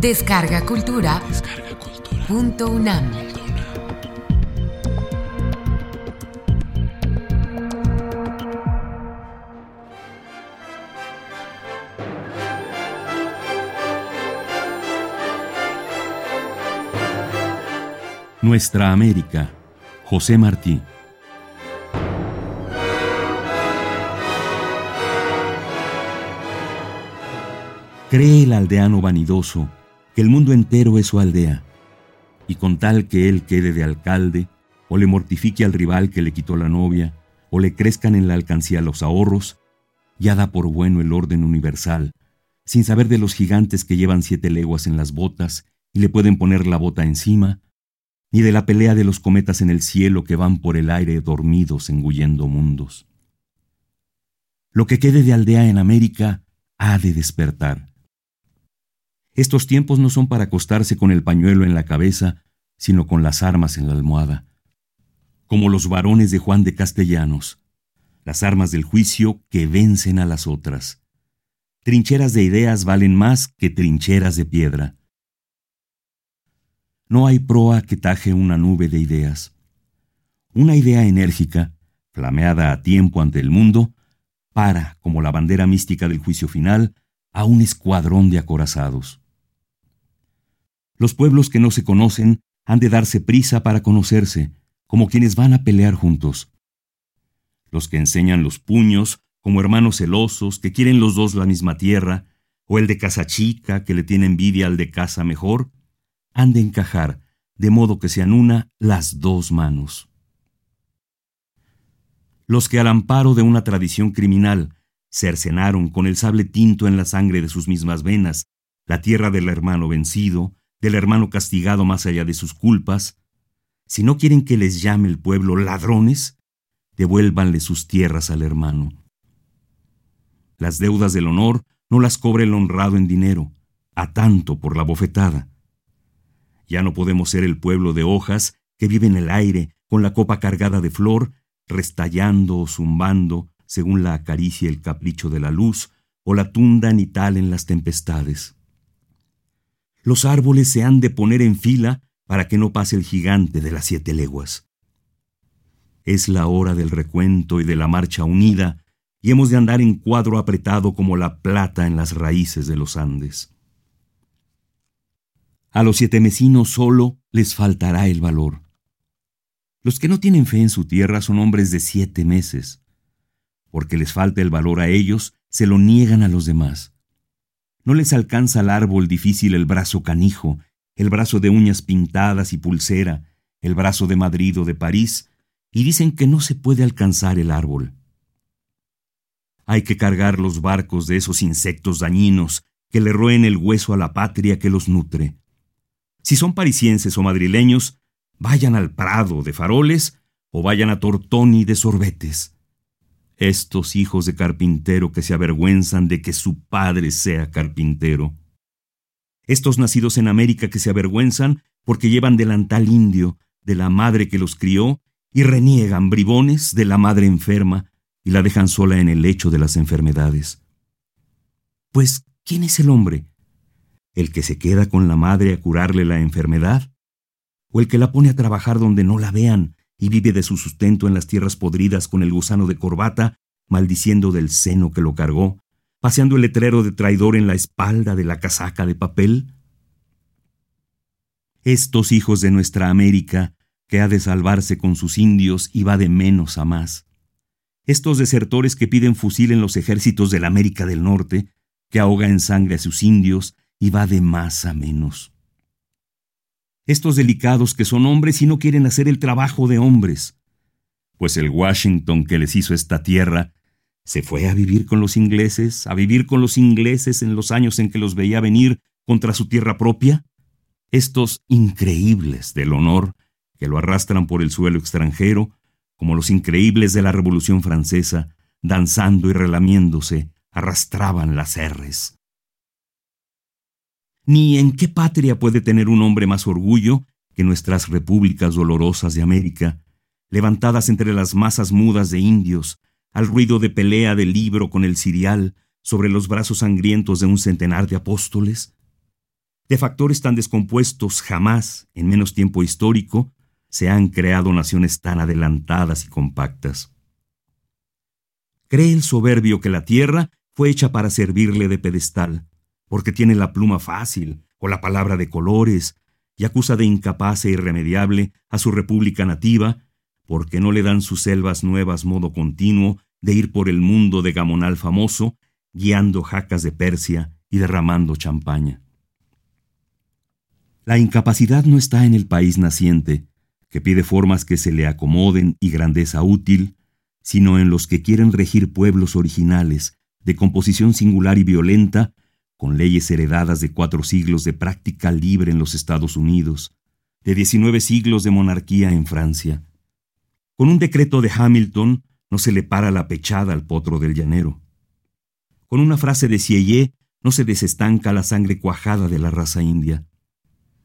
Descarga Cultura. Punto UNAM. Nuestra América. José Martí. Cree el aldeano vanidoso que el mundo entero es su aldea, y con tal que él quede de alcalde, o le mortifique al rival que le quitó la novia, o le crezcan en la alcancía los ahorros, ya da por bueno el orden universal, sin saber de los gigantes que llevan siete leguas en las botas y le pueden poner la bota encima, ni de la pelea de los cometas en el cielo que van por el aire dormidos engullendo mundos. Lo que quede de aldea en América ha de despertar. Estos tiempos no son para acostarse con el pañuelo en la cabeza, sino con las armas en la almohada. Como los varones de Juan de Castellanos, las armas del juicio que vencen a las otras. Trincheras de ideas valen más que trincheras de piedra. No hay proa que taje una nube de ideas. Una idea enérgica, flameada a tiempo ante el mundo, para, como la bandera mística del juicio final, a un escuadrón de acorazados. Los pueblos que no se conocen han de darse prisa para conocerse, como quienes van a pelear juntos. Los que enseñan los puños, como hermanos celosos, que quieren los dos la misma tierra, o el de casa chica, que le tiene envidia al de casa mejor, han de encajar, de modo que sean una las dos manos. Los que al amparo de una tradición criminal cercenaron con el sable tinto en la sangre de sus mismas venas la tierra del hermano vencido, del hermano castigado más allá de sus culpas, si no quieren que les llame el pueblo ladrones, devuélvanle sus tierras al hermano. Las deudas del honor no las cobra el honrado en dinero, a tanto por la bofetada. Ya no podemos ser el pueblo de hojas que vive en el aire con la copa cargada de flor, restallando o zumbando según la acaricia el capricho de la luz o la tunda nital en las tempestades. Los árboles se han de poner en fila para que no pase el gigante de las siete leguas. Es la hora del recuento y de la marcha unida, y hemos de andar en cuadro apretado como la plata en las raíces de los Andes. A los siete mesinos solo les faltará el valor. Los que no tienen fe en su tierra son hombres de siete meses, porque les falta el valor a ellos, se lo niegan a los demás. No les alcanza al árbol difícil el brazo canijo, el brazo de uñas pintadas y pulsera, el brazo de Madrid o de París, y dicen que no se puede alcanzar el árbol. Hay que cargar los barcos de esos insectos dañinos que le roen el hueso a la patria que los nutre. Si son parisienses o madrileños, vayan al Prado de faroles o vayan a Tortoni de sorbetes. Estos hijos de carpintero que se avergüenzan de que su padre sea carpintero. Estos nacidos en América que se avergüenzan porque llevan delantal indio de la madre que los crió y reniegan bribones de la madre enferma y la dejan sola en el lecho de las enfermedades. Pues, ¿quién es el hombre? ¿El que se queda con la madre a curarle la enfermedad? ¿O el que la pone a trabajar donde no la vean y vive de su sustento en las tierras podridas con el gusano de corbata, maldiciendo del seno que lo cargó, paseando el letrero de traidor en la espalda de la casaca de papel? Estos hijos de nuestra América, que ha de salvarse con sus indios y va de menos a más. Estos desertores que piden fusil en los ejércitos de la América del Norte, que ahoga en sangre a sus indios y va de más a menos estos delicados que son hombres y no quieren hacer el trabajo de hombres. Pues el Washington que les hizo esta tierra se fue a vivir con los ingleses, a vivir con los ingleses en los años en que los veía venir contra su tierra propia. Estos increíbles del honor que lo arrastran por el suelo extranjero, como los increíbles de la Revolución Francesa, danzando y relamiéndose, arrastraban las herres ni en qué patria puede tener un hombre más orgullo que nuestras repúblicas dolorosas de América, levantadas entre las masas mudas de indios, al ruido de pelea del libro con el cirial sobre los brazos sangrientos de un centenar de apóstoles? de factores tan descompuestos jamás, en menos tiempo histórico, se han creado naciones tan adelantadas y compactas. Cree el soberbio que la tierra fue hecha para servirle de pedestal, porque tiene la pluma fácil o la palabra de colores, y acusa de incapaz e irremediable a su república nativa, porque no le dan sus selvas nuevas modo continuo de ir por el mundo de Gamonal famoso, guiando jacas de Persia y derramando champaña. La incapacidad no está en el país naciente, que pide formas que se le acomoden y grandeza útil, sino en los que quieren regir pueblos originales, de composición singular y violenta, con leyes heredadas de cuatro siglos de práctica libre en los Estados Unidos, de diecinueve siglos de monarquía en Francia. Con un decreto de Hamilton no se le para la pechada al potro del llanero. Con una frase de Sieyé no se desestanca la sangre cuajada de la raza india.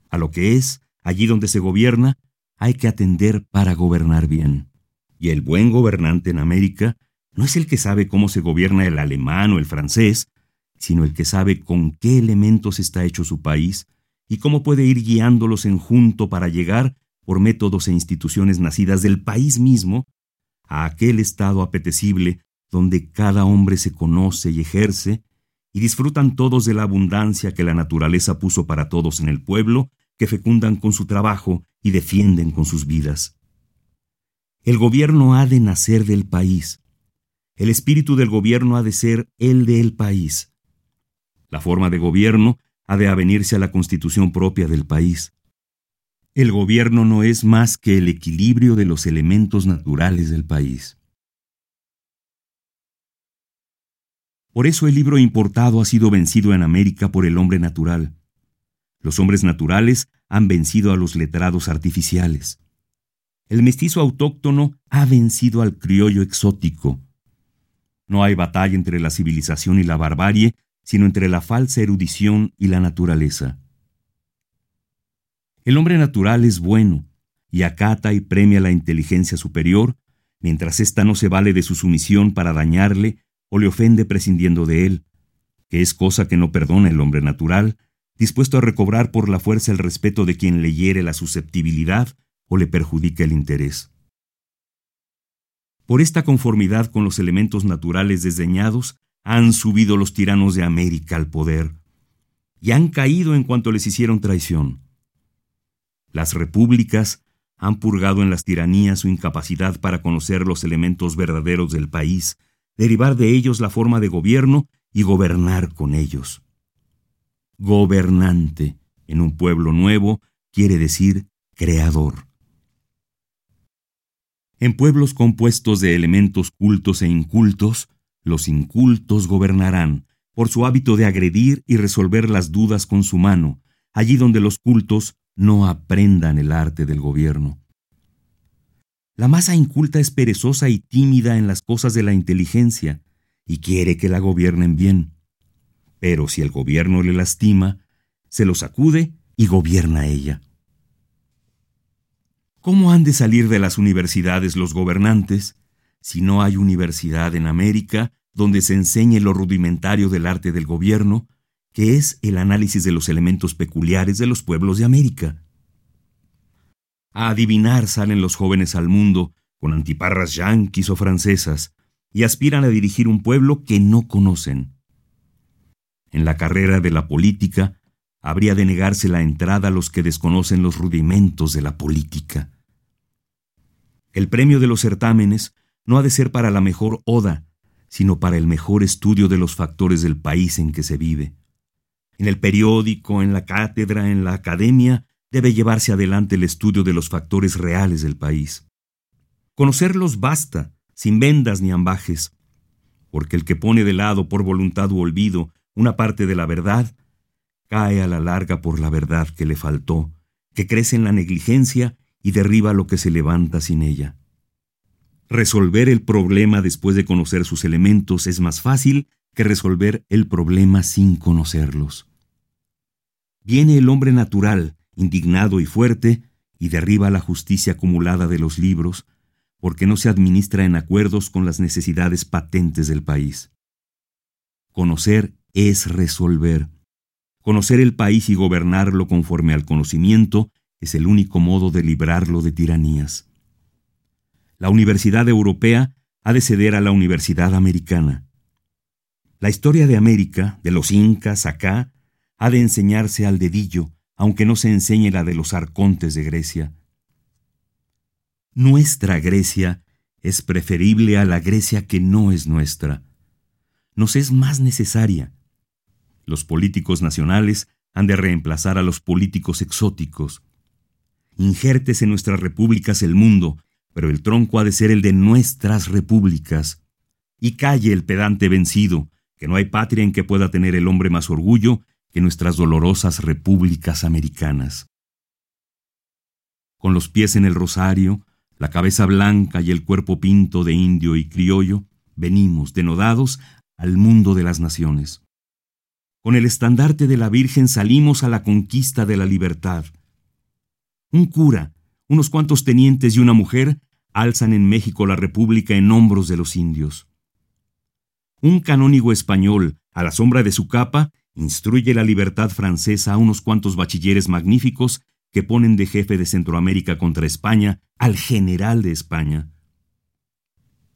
A lo que es, allí donde se gobierna, hay que atender para gobernar bien. Y el buen gobernante en América no es el que sabe cómo se gobierna el alemán o el francés, sino el que sabe con qué elementos está hecho su país y cómo puede ir guiándolos en junto para llegar, por métodos e instituciones nacidas del país mismo, a aquel estado apetecible donde cada hombre se conoce y ejerce, y disfrutan todos de la abundancia que la naturaleza puso para todos en el pueblo, que fecundan con su trabajo y defienden con sus vidas. El gobierno ha de nacer del país. El espíritu del gobierno ha de ser el del país. La forma de gobierno ha de avenirse a la constitución propia del país. El gobierno no es más que el equilibrio de los elementos naturales del país. Por eso el libro importado ha sido vencido en América por el hombre natural. Los hombres naturales han vencido a los letrados artificiales. El mestizo autóctono ha vencido al criollo exótico. No hay batalla entre la civilización y la barbarie, sino entre la falsa erudición y la naturaleza. El hombre natural es bueno, y acata y premia la inteligencia superior, mientras ésta no se vale de su sumisión para dañarle o le ofende prescindiendo de él, que es cosa que no perdona el hombre natural, dispuesto a recobrar por la fuerza el respeto de quien le hiere la susceptibilidad o le perjudica el interés. Por esta conformidad con los elementos naturales desdeñados, han subido los tiranos de América al poder, y han caído en cuanto les hicieron traición. Las repúblicas han purgado en las tiranías su incapacidad para conocer los elementos verdaderos del país, derivar de ellos la forma de gobierno y gobernar con ellos. Gobernante en un pueblo nuevo quiere decir creador. En pueblos compuestos de elementos cultos e incultos, los incultos gobernarán, por su hábito de agredir y resolver las dudas con su mano, allí donde los cultos no aprendan el arte del gobierno. La masa inculta es perezosa y tímida en las cosas de la inteligencia, y quiere que la gobiernen bien. Pero si el gobierno le lastima, se lo sacude y gobierna ella. ¿Cómo han de salir de las universidades los gobernantes si no hay universidad en América donde se enseñe lo rudimentario del arte del gobierno, que es el análisis de los elementos peculiares de los pueblos de América. A adivinar salen los jóvenes al mundo con antiparras yanquis o francesas y aspiran a dirigir un pueblo que no conocen. En la carrera de la política habría de negarse la entrada a los que desconocen los rudimentos de la política. El premio de los certámenes no ha de ser para la mejor oda, sino para el mejor estudio de los factores del país en que se vive. En el periódico, en la cátedra, en la academia, debe llevarse adelante el estudio de los factores reales del país. Conocerlos basta, sin vendas ni ambajes, porque el que pone de lado por voluntad u olvido una parte de la verdad, cae a la larga por la verdad que le faltó, que crece en la negligencia y derriba lo que se levanta sin ella. Resolver el problema después de conocer sus elementos es más fácil que resolver el problema sin conocerlos. Viene el hombre natural, indignado y fuerte, y derriba la justicia acumulada de los libros, porque no se administra en acuerdos con las necesidades patentes del país. Conocer es resolver. conocer el país y gobernarlo conforme al conocimiento es el único modo de librarlo de tiranías. La Universidad Europea ha de ceder a la Universidad Americana. La historia de América, de los incas acá, ha de enseñarse al dedillo, aunque no se enseñe la de los arcontes de Grecia. Nuestra Grecia es preferible a la Grecia que no es nuestra. Nos es más necesaria. Los políticos nacionales han de reemplazar a los políticos exóticos. Injertes en nuestras repúblicas el mundo, pero el tronco ha de ser el de nuestras repúblicas. Y calle el pedante vencido, que no hay patria en que pueda tener el hombre más orgullo que nuestras dolorosas repúblicas americanas. Con los pies en el rosario, la cabeza blanca y el cuerpo pinto de indio y criollo, venimos, denodados, al mundo de las naciones. Con el estandarte de la Virgen salimos a la conquista de la libertad. Un cura, unos cuantos tenientes y una mujer alzan en México la República en hombros de los indios. Un canónigo español, a la sombra de su capa, instruye la libertad francesa a unos cuantos bachilleres magníficos que ponen de jefe de Centroamérica contra España al general de España.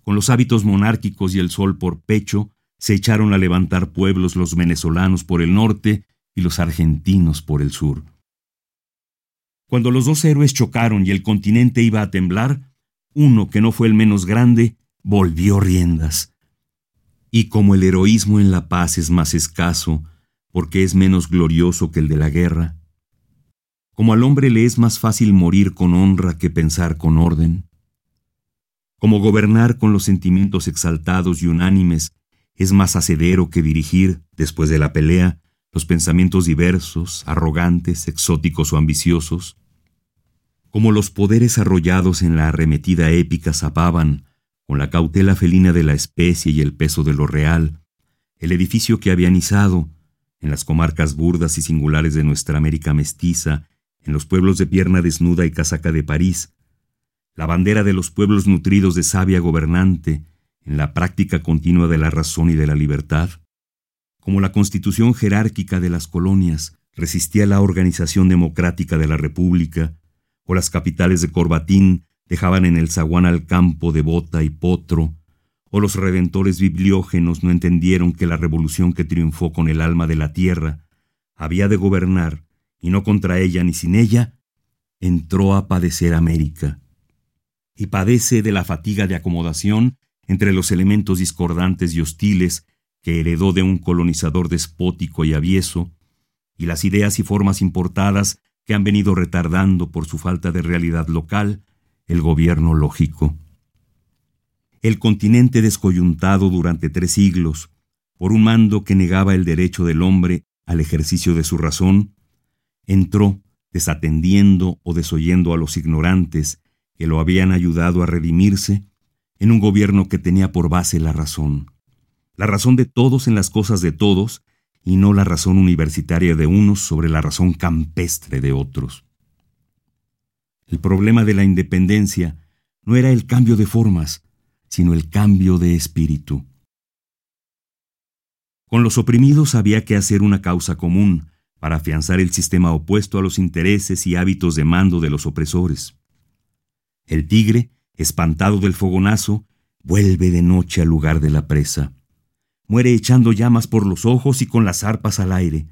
Con los hábitos monárquicos y el sol por pecho, se echaron a levantar pueblos los venezolanos por el norte y los argentinos por el sur. Cuando los dos héroes chocaron y el continente iba a temblar, uno, que no fue el menos grande, volvió riendas. Y como el heroísmo en la paz es más escaso, porque es menos glorioso que el de la guerra, como al hombre le es más fácil morir con honra que pensar con orden, como gobernar con los sentimientos exaltados y unánimes es más hacedero que dirigir, después de la pelea, los pensamientos diversos, arrogantes, exóticos o ambiciosos, como los poderes arrollados en la arremetida épica zapaban, con la cautela felina de la especie y el peso de lo real, el edificio que habían izado, en las comarcas burdas y singulares de nuestra América mestiza, en los pueblos de pierna desnuda y casaca de París, la bandera de los pueblos nutridos de sabia gobernante, en la práctica continua de la razón y de la libertad, como la constitución jerárquica de las colonias resistía la organización democrática de la República, o las capitales de Corbatín dejaban en el zaguán al campo de Bota y Potro, o los redentores bibliógenos no entendieron que la revolución que triunfó con el alma de la tierra había de gobernar, y no contra ella ni sin ella, entró a padecer América. Y padece de la fatiga de acomodación entre los elementos discordantes y hostiles que heredó de un colonizador despótico y avieso, y las ideas y formas importadas que han venido retardando por su falta de realidad local el gobierno lógico. El continente descoyuntado durante tres siglos, por un mando que negaba el derecho del hombre al ejercicio de su razón, entró desatendiendo o desoyendo a los ignorantes que lo habían ayudado a redimirse en un gobierno que tenía por base la razón, la razón de todos en las cosas de todos y no la razón universitaria de unos sobre la razón campestre de otros. El problema de la independencia no era el cambio de formas, sino el cambio de espíritu. Con los oprimidos había que hacer una causa común para afianzar el sistema opuesto a los intereses y hábitos de mando de los opresores. El tigre, espantado del fogonazo, vuelve de noche al lugar de la presa. Muere echando llamas por los ojos y con las arpas al aire.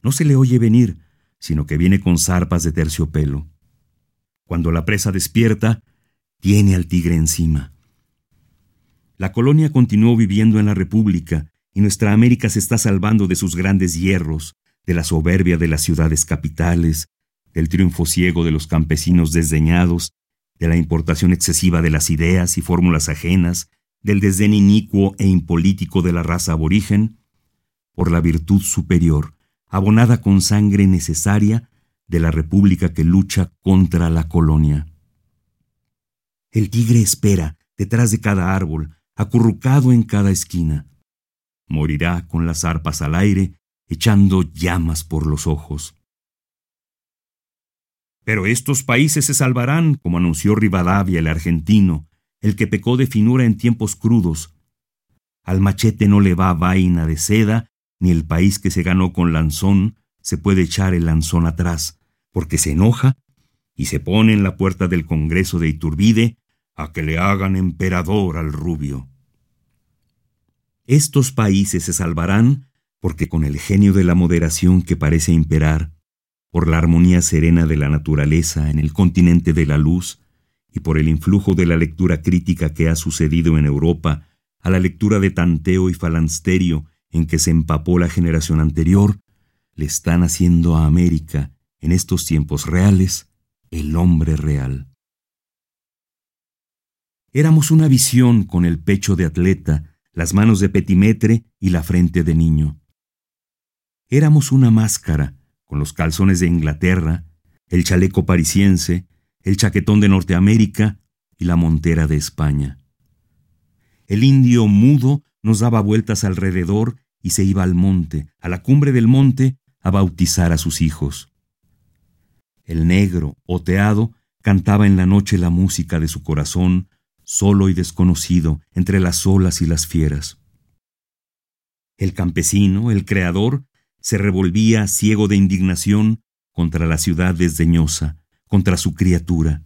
No se le oye venir, sino que viene con zarpas de terciopelo. Cuando la presa despierta, tiene al tigre encima. La colonia continuó viviendo en la República y nuestra América se está salvando de sus grandes hierros, de la soberbia de las ciudades capitales, del triunfo ciego de los campesinos desdeñados, de la importación excesiva de las ideas y fórmulas ajenas, del desdén inicuo e impolítico de la raza aborigen, por la virtud superior, abonada con sangre necesaria de la república que lucha contra la colonia. El tigre espera, detrás de cada árbol, acurrucado en cada esquina. Morirá con las arpas al aire, echando llamas por los ojos. Pero estos países se salvarán, como anunció Rivadavia el argentino, el que pecó de finura en tiempos crudos. Al machete no le va vaina de seda, ni el país que se ganó con lanzón, se puede echar el lanzón atrás, porque se enoja y se pone en la puerta del Congreso de Iturbide a que le hagan emperador al rubio. Estos países se salvarán porque con el genio de la moderación que parece imperar, por la armonía serena de la naturaleza en el continente de la luz y por el influjo de la lectura crítica que ha sucedido en Europa a la lectura de Tanteo y Falansterio en que se empapó la generación anterior, le están haciendo a América, en estos tiempos reales, el hombre real. Éramos una visión con el pecho de atleta, las manos de petimetre y la frente de niño. Éramos una máscara, con los calzones de Inglaterra, el chaleco parisiense, el chaquetón de Norteamérica y la montera de España. El indio mudo nos daba vueltas alrededor y se iba al monte, a la cumbre del monte, a bautizar a sus hijos. El negro, oteado, cantaba en la noche la música de su corazón, solo y desconocido, entre las olas y las fieras. El campesino, el creador, se revolvía ciego de indignación contra la ciudad desdeñosa, contra su criatura.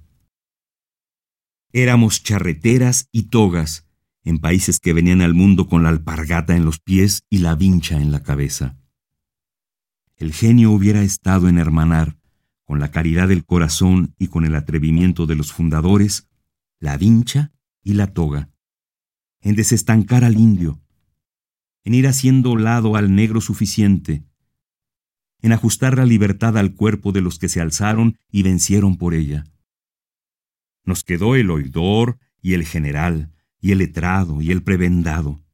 Éramos charreteras y togas en países que venían al mundo con la alpargata en los pies y la vincha en la cabeza. El genio hubiera estado en hermanar, con la caridad del corazón y con el atrevimiento de los fundadores, la vincha y la toga, en desestancar al indio, en ir haciendo lado al negro suficiente, en ajustar la libertad al cuerpo de los que se alzaron y vencieron por ella. Nos quedó el oidor y el general, y el letrado y el prebendado.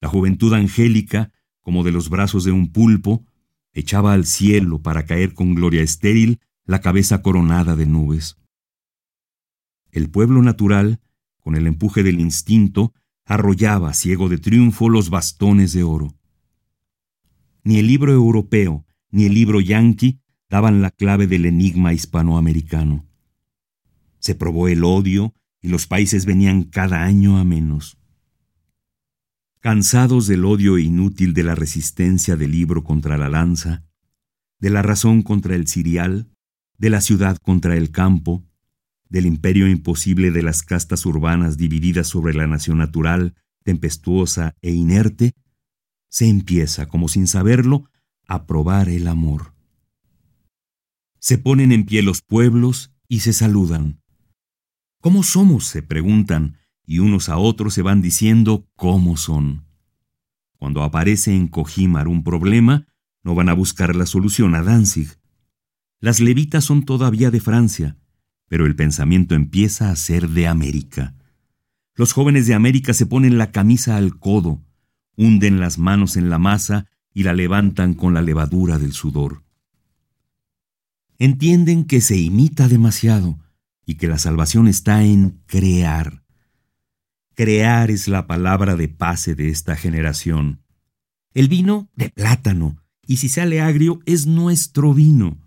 La juventud angélica, como de los brazos de un pulpo, echaba al cielo para caer con gloria estéril la cabeza coronada de nubes. El pueblo natural, con el empuje del instinto, arrollaba, ciego de triunfo, los bastones de oro. Ni el libro europeo ni el libro yanqui daban la clave del enigma hispanoamericano. Se probó el odio y los países venían cada año a menos. Cansados del odio inútil de la resistencia del libro contra la lanza, de la razón contra el cirial, de la ciudad contra el campo, del imperio imposible de las castas urbanas divididas sobre la nación natural, tempestuosa e inerte, se empieza, como sin saberlo, a probar el amor. Se ponen en pie los pueblos y se saludan. ¿Cómo somos? se preguntan, y unos a otros se van diciendo cómo son. Cuando aparece en Cojimar un problema, no van a buscar la solución a Danzig. Las levitas son todavía de Francia, pero el pensamiento empieza a ser de América. Los jóvenes de América se ponen la camisa al codo, hunden las manos en la masa y la levantan con la levadura del sudor. Entienden que se imita demasiado y que la salvación está en crear Crear es la palabra de pase de esta generación. El vino de plátano, y si sale agrio, es nuestro vino.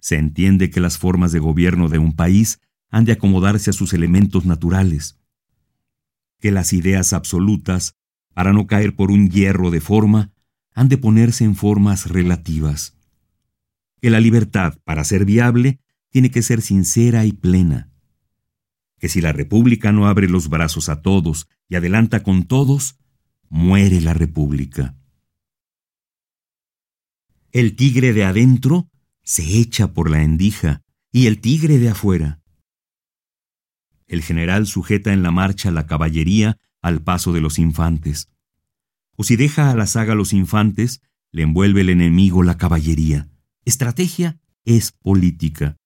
Se entiende que las formas de gobierno de un país han de acomodarse a sus elementos naturales, que las ideas absolutas, para no caer por un hierro de forma, han de ponerse en formas relativas, que la libertad, para ser viable, tiene que ser sincera y plena, que si la República no abre los brazos a todos y adelanta con todos, muere la República. El tigre de adentro se echa por la endija y el tigre de afuera. El general sujeta en la marcha la caballería al paso de los infantes. O si deja a la saga los infantes, le envuelve el enemigo la caballería. Estrategia es política.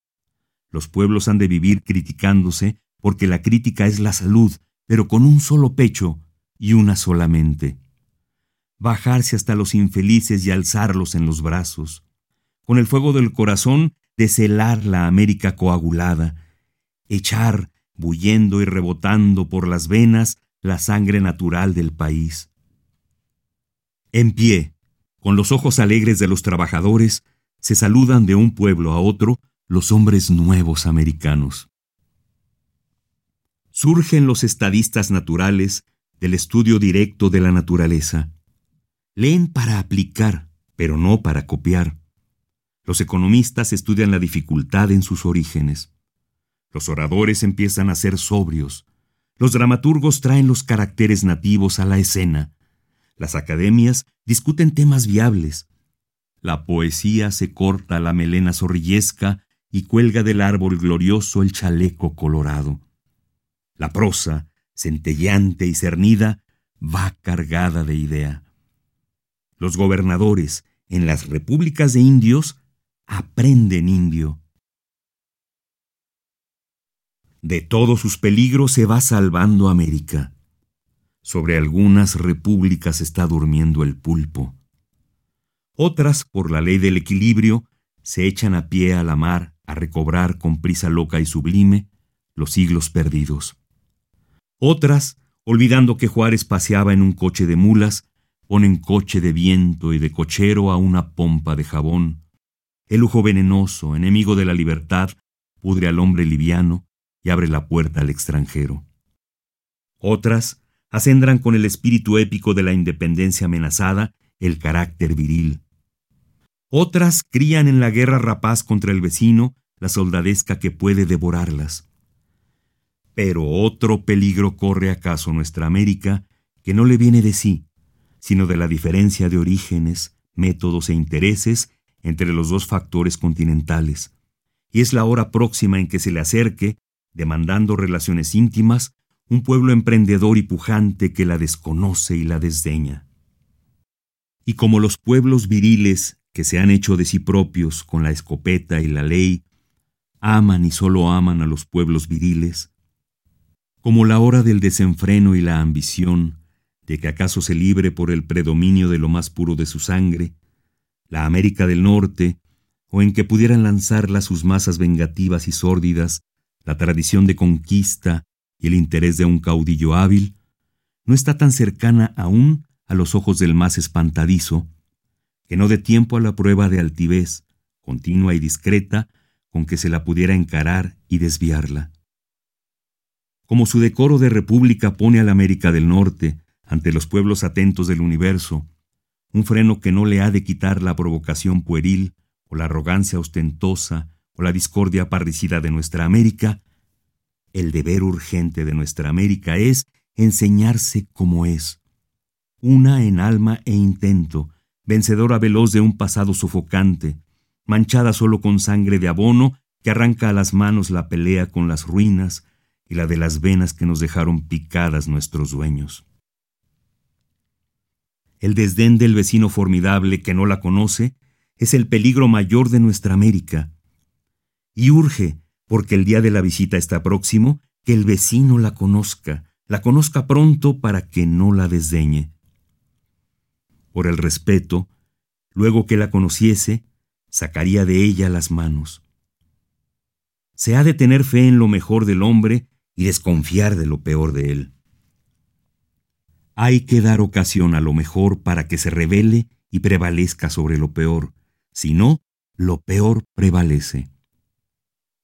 Los pueblos han de vivir criticándose porque la crítica es la salud, pero con un solo pecho y una sola mente. Bajarse hasta los infelices y alzarlos en los brazos. Con el fuego del corazón, deshelar la América coagulada. Echar, bullendo y rebotando por las venas, la sangre natural del país. En pie, con los ojos alegres de los trabajadores, se saludan de un pueblo a otro los hombres nuevos americanos. Surgen los estadistas naturales del estudio directo de la naturaleza. Leen para aplicar, pero no para copiar. Los economistas estudian la dificultad en sus orígenes. Los oradores empiezan a ser sobrios. Los dramaturgos traen los caracteres nativos a la escena. Las academias discuten temas viables. La poesía se corta la melena zorrillesca y cuelga del árbol glorioso el chaleco colorado. La prosa, centelleante y cernida, va cargada de idea. Los gobernadores en las repúblicas de indios aprenden indio. De todos sus peligros se va salvando América. Sobre algunas repúblicas está durmiendo el pulpo. Otras, por la ley del equilibrio, se echan a pie a la mar a recobrar con prisa loca y sublime los siglos perdidos. Otras, olvidando que Juárez paseaba en un coche de mulas, ponen coche de viento y de cochero a una pompa de jabón. El lujo venenoso, enemigo de la libertad, pudre al hombre liviano y abre la puerta al extranjero. Otras acendran con el espíritu épico de la independencia amenazada el carácter viril. Otras crían en la guerra rapaz contra el vecino la soldadesca que puede devorarlas. Pero otro peligro corre acaso nuestra América que no le viene de sí, sino de la diferencia de orígenes, métodos e intereses entre los dos factores continentales, y es la hora próxima en que se le acerque, demandando relaciones íntimas, un pueblo emprendedor y pujante que la desconoce y la desdeña. Y como los pueblos viriles que se han hecho de sí propios con la escopeta y la ley, aman y solo aman a los pueblos viriles, como la hora del desenfreno y la ambición, de que acaso se libre por el predominio de lo más puro de su sangre, la América del Norte, o en que pudieran lanzarla sus masas vengativas y sórdidas, la tradición de conquista y el interés de un caudillo hábil, no está tan cercana aún a los ojos del más espantadizo, que no dé tiempo a la prueba de altivez, continua y discreta, con que se la pudiera encarar y desviarla. Como su decoro de república pone a la América del Norte, ante los pueblos atentos del universo, un freno que no le ha de quitar la provocación pueril, o la arrogancia ostentosa, o la discordia parricida de nuestra América, el deber urgente de nuestra América es enseñarse como es, una en alma e intento, vencedora veloz de un pasado sofocante, manchada solo con sangre de abono que arranca a las manos la pelea con las ruinas, y la de las venas que nos dejaron picadas nuestros dueños. El desdén del vecino formidable que no la conoce es el peligro mayor de nuestra América. Y urge, porque el día de la visita está próximo, que el vecino la conozca, la conozca pronto para que no la desdeñe. Por el respeto, luego que la conociese, sacaría de ella las manos. Se ha de tener fe en lo mejor del hombre y desconfiar de lo peor de él. Hay que dar ocasión a lo mejor para que se revele y prevalezca sobre lo peor, si no, lo peor prevalece.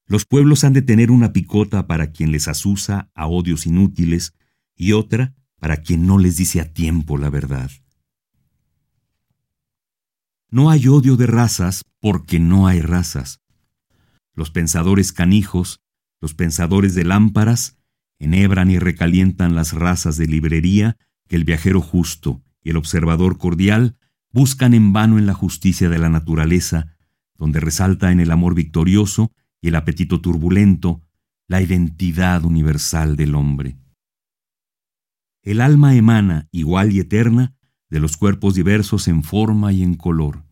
Los pueblos han de tener una picota para quien les asusa a odios inútiles y otra para quien no les dice a tiempo la verdad. No hay odio de razas porque no hay razas. Los pensadores canijos los pensadores de lámparas enhebran y recalientan las razas de librería que el viajero justo y el observador cordial buscan en vano en la justicia de la naturaleza, donde resalta en el amor victorioso y el apetito turbulento la identidad universal del hombre. El alma emana, igual y eterna, de los cuerpos diversos en forma y en color.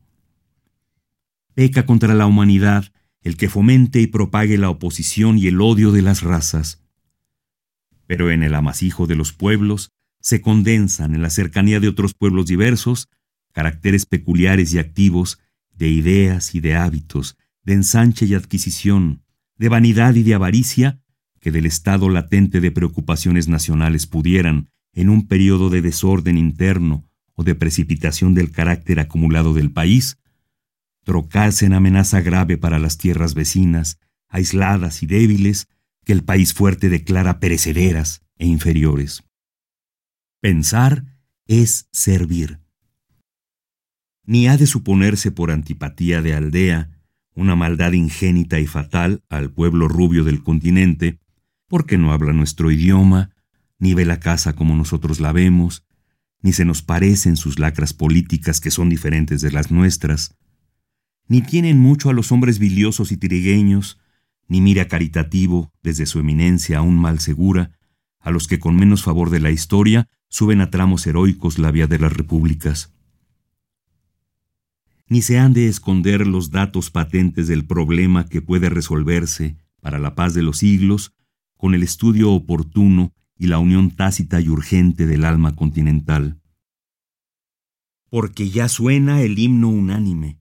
Peca contra la humanidad el que fomente y propague la oposición y el odio de las razas. Pero en el amasijo de los pueblos se condensan en la cercanía de otros pueblos diversos caracteres peculiares y activos de ideas y de hábitos, de ensanche y adquisición, de vanidad y de avaricia, que del estado latente de preocupaciones nacionales pudieran, en un periodo de desorden interno o de precipitación del carácter acumulado del país, trocarse en amenaza grave para las tierras vecinas, aisladas y débiles, que el país fuerte declara perecederas e inferiores. Pensar es servir. ni ha de suponerse por antipatía de aldea una maldad ingénita y fatal al pueblo rubio del continente, porque no habla nuestro idioma, ni ve la casa como nosotros la vemos, ni se nos parecen sus lacras políticas que son diferentes de las nuestras, ni tienen mucho a los hombres biliosos y trigueños, ni mira caritativo, desde su eminencia aún mal segura, a los que con menos favor de la historia suben a tramos heroicos la vía de las repúblicas. Ni se han de esconder los datos patentes del problema que puede resolverse para la paz de los siglos con el estudio oportuno y la unión tácita y urgente del alma continental. Porque ya suena el himno unánime.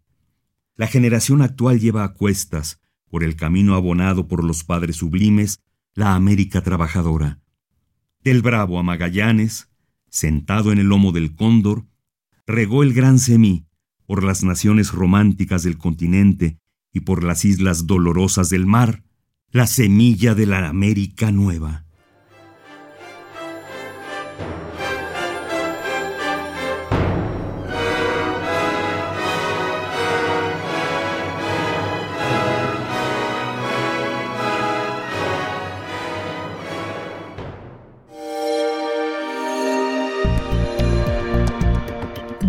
La generación actual lleva a cuestas, por el camino abonado por los padres sublimes, la América trabajadora. Del Bravo a Magallanes, sentado en el lomo del cóndor, regó el gran semí por las naciones románticas del continente y por las islas dolorosas del mar, la semilla de la América Nueva.